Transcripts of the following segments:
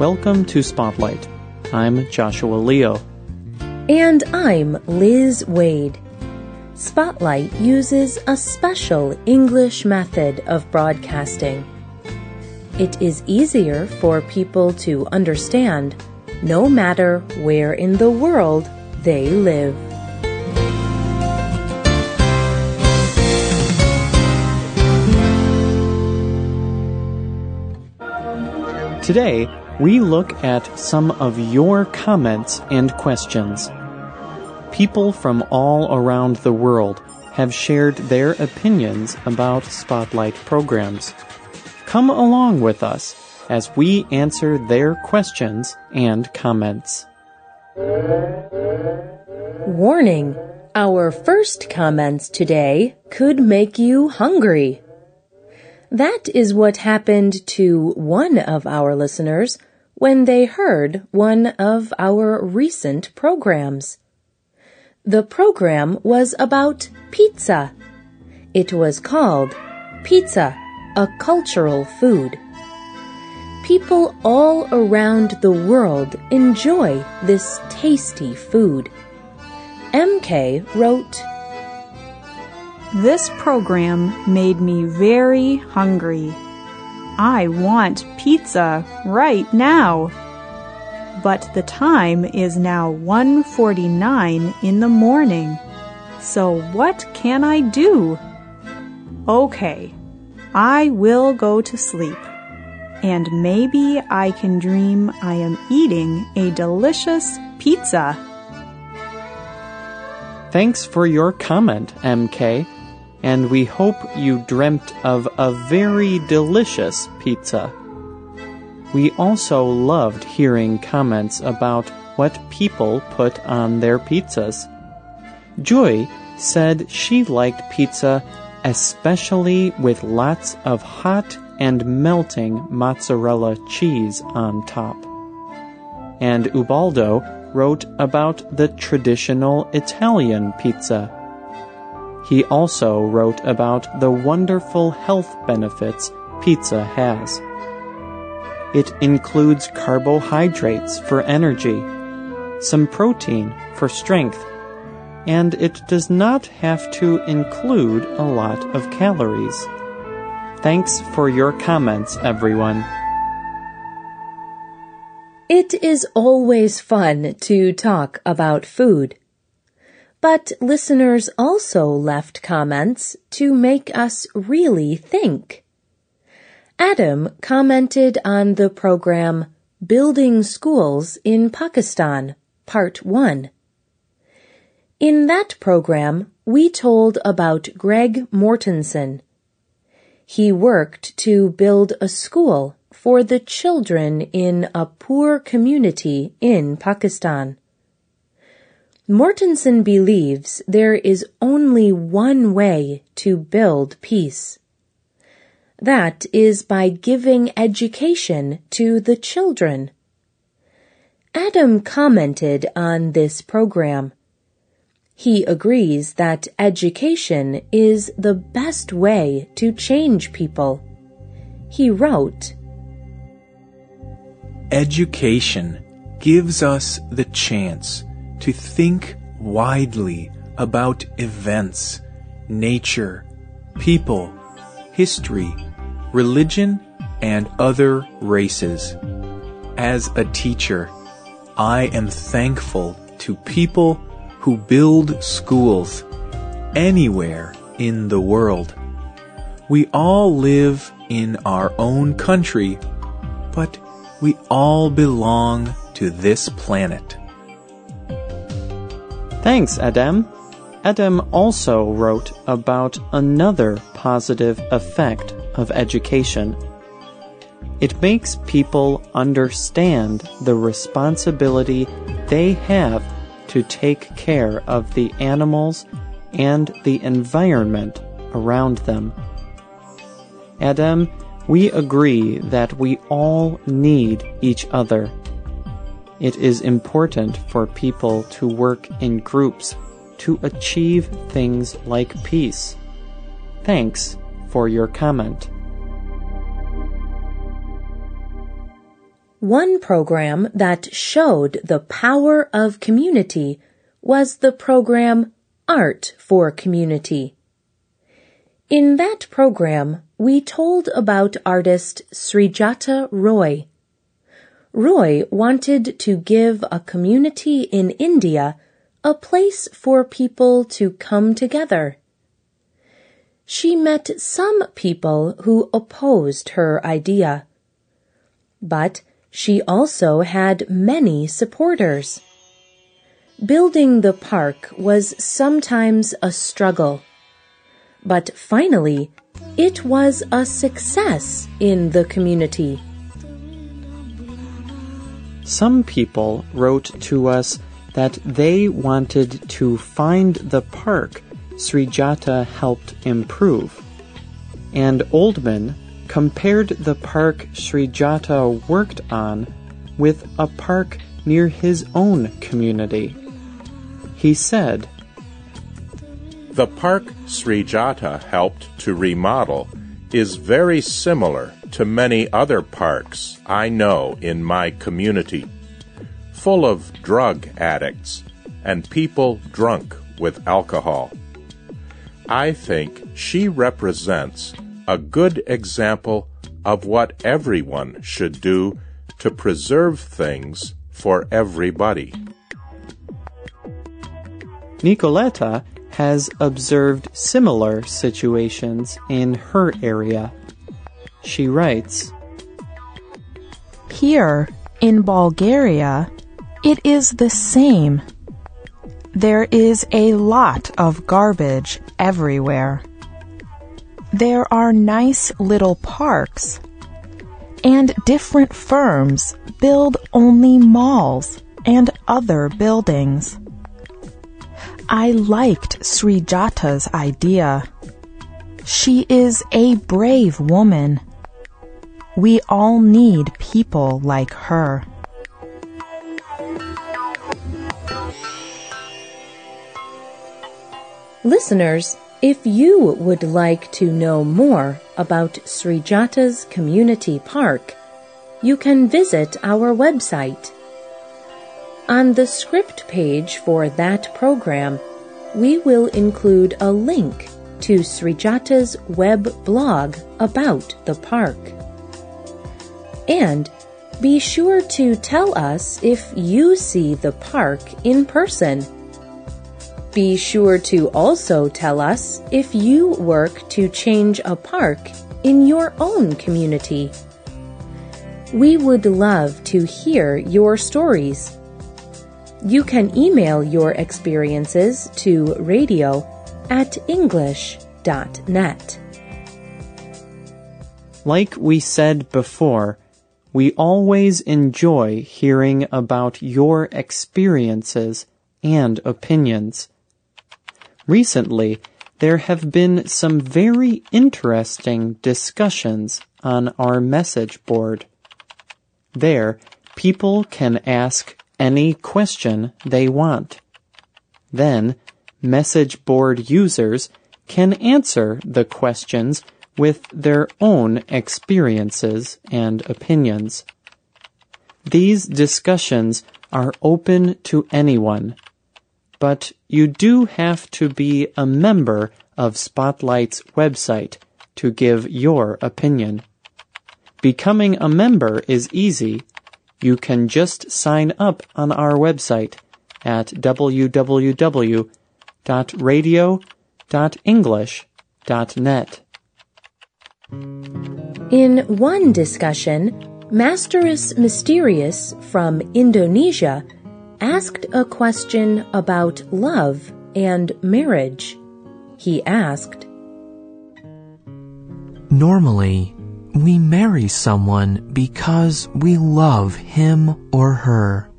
Welcome to Spotlight. I'm Joshua Leo. And I'm Liz Waid. Spotlight uses a special English method of broadcasting. It is easier for people to understand no matter where in the world they live. Today, we look at some of your comments and questions. People from all around the world have shared their opinions about Spotlight programs. Come along with us as we answer their questions and comments. Warning! Our first comments today could make you hungry. That is what happened to one of our listeners when they heard one of our recent programs. The program was about pizza. It was called Pizza, a Cultural Food. People all around the world enjoy this tasty food. MK wrote, this program made me very hungry. I want pizza right now. But the time is now 1:49 in the morning. So what can I do? Okay. I will go to sleep. And maybe I can dream I am eating a delicious pizza. Thanks for your comment, MK and we hope you dreamt of a very delicious pizza. We also loved hearing comments about what people put on their pizzas. Joy said she liked pizza especially with lots of hot and melting mozzarella cheese on top. And Ubaldo wrote about the traditional Italian pizza he also wrote about the wonderful health benefits pizza has. It includes carbohydrates for energy, some protein for strength, and it does not have to include a lot of calories. Thanks for your comments, everyone. It is always fun to talk about food. But listeners also left comments to make us really think. Adam commented on the program Building Schools in Pakistan, Part 1. In that program, we told about Greg Mortenson. He worked to build a school for the children in a poor community in Pakistan. Mortenson believes there is only one way to build peace. That is by giving education to the children. Adam commented on this program. He agrees that education is the best way to change people. He wrote, Education gives us the chance to think widely about events, nature, people, history, religion, and other races. As a teacher, I am thankful to people who build schools anywhere in the world. We all live in our own country, but we all belong to this planet. Thanks, Adam. Adam also wrote about another positive effect of education. It makes people understand the responsibility they have to take care of the animals and the environment around them. Adam, we agree that we all need each other. It is important for people to work in groups to achieve things like peace. Thanks for your comment. One program that showed the power of community was the program Art for Community. In that program, we told about artist Srijata Roy. Roy wanted to give a community in India a place for people to come together. She met some people who opposed her idea. But she also had many supporters. Building the park was sometimes a struggle. But finally, it was a success in the community. Some people wrote to us that they wanted to find the park Srijata helped improve. And Oldman compared the park Srijata worked on with a park near his own community. He said, The park Srijata helped to remodel is very similar to many other parks I know in my community, full of drug addicts and people drunk with alcohol. I think she represents a good example of what everyone should do to preserve things for everybody. Nicoletta has observed similar situations in her area. She writes, Here, in Bulgaria, it is the same. There is a lot of garbage everywhere. There are nice little parks, and different firms build only malls and other buildings. I liked Srijata's idea. She is a brave woman. We all need people like her. Listeners, if you would like to know more about Srijata's Community Park, you can visit our website. On the script page for that program, we will include a link to Srijata's web blog about the park. And be sure to tell us if you see the park in person. Be sure to also tell us if you work to change a park in your own community. We would love to hear your stories. You can email your experiences to radio at english.net. Like we said before, we always enjoy hearing about your experiences and opinions. Recently, there have been some very interesting discussions on our message board. There, people can ask any question they want. Then, message board users can answer the questions with their own experiences and opinions. These discussions are open to anyone but you do have to be a member of Spotlight's website to give your opinion. Becoming a member is easy. You can just sign up on our website at www.radio.english.net. In one discussion, Masterus Mysterious from Indonesia asked a question about love and marriage. He asked, Normally, we marry someone because we love him or her.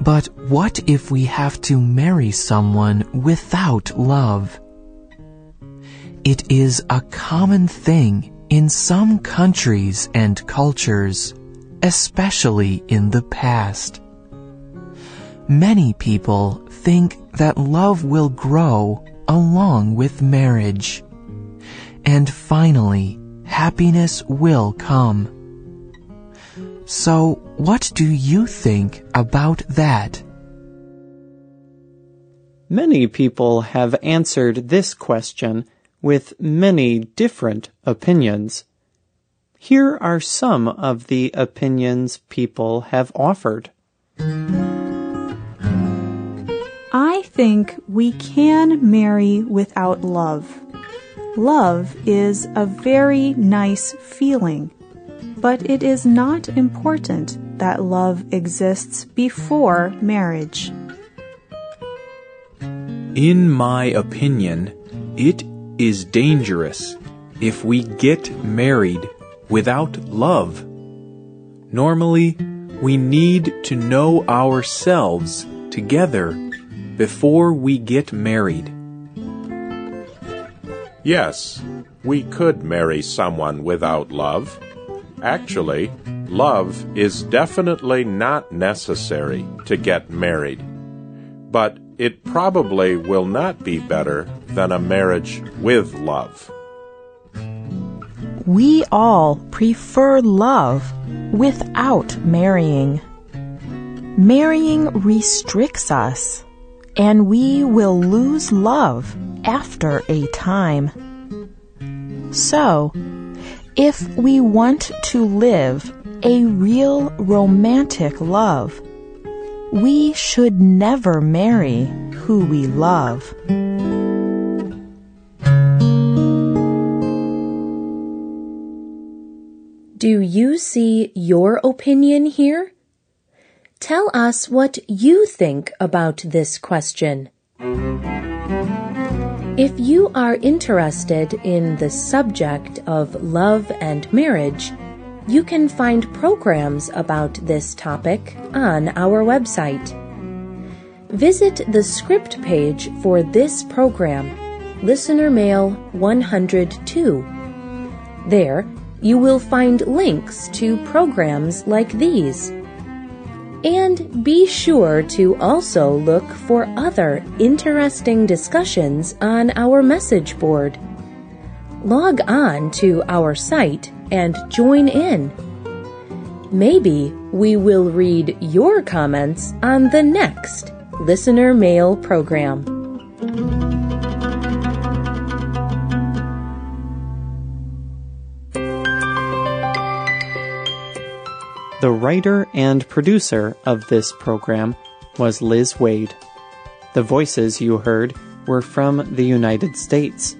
But what if we have to marry someone without love? It is a common thing in some countries and cultures, especially in the past. Many people think that love will grow along with marriage. And finally, happiness will come. So, what do you think about that? Many people have answered this question with many different opinions. Here are some of the opinions people have offered. I think we can marry without love. Love is a very nice feeling, but it is not important that love exists before marriage. In my opinion, it is dangerous if we get married without love. Normally, we need to know ourselves together before we get married. Yes, we could marry someone without love. Actually, love is definitely not necessary to get married. But it probably will not be better than a marriage with love. We all prefer love without marrying. Marrying restricts us, and we will lose love after a time. So, if we want to live a real romantic love, we should never marry who we love. Do you see your opinion here? Tell us what you think about this question. If you are interested in the subject of love and marriage, you can find programs about this topic on our website. Visit the script page for this program, Listener Mail 102. There, you will find links to programs like these. And be sure to also look for other interesting discussions on our message board. Log on to our site and join in. Maybe we will read your comments on the next Listener Mail program. The writer and producer of this program was Liz Waid. The voices you heard were from the United States.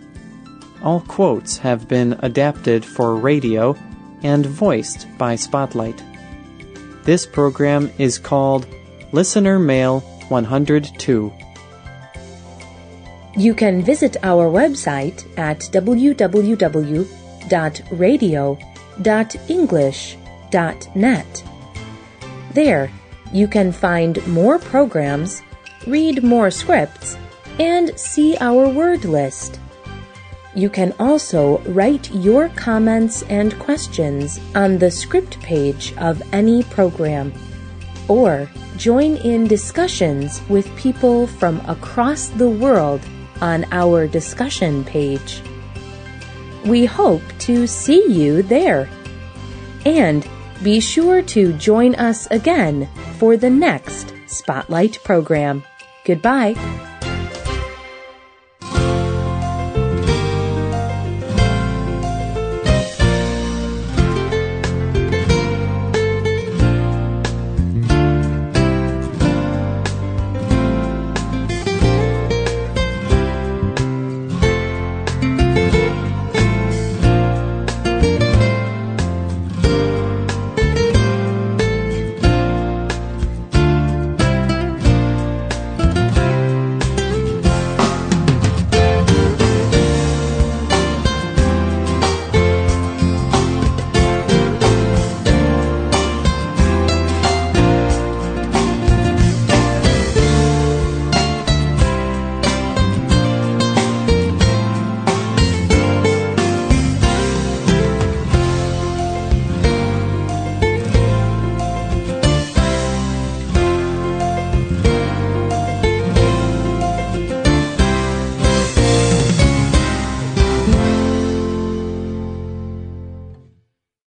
All quotes have been adapted for radio and voiced by Spotlight. This program is called Listener Mail 102. You can visit our website at www.radio.english.net. There, you can find more programs, read more scripts, and see our word list. You can also write your comments and questions on the script page of any program, or join in discussions with people from across the world on our discussion page. We hope to see you there. And be sure to join us again for the next Spotlight program. Goodbye.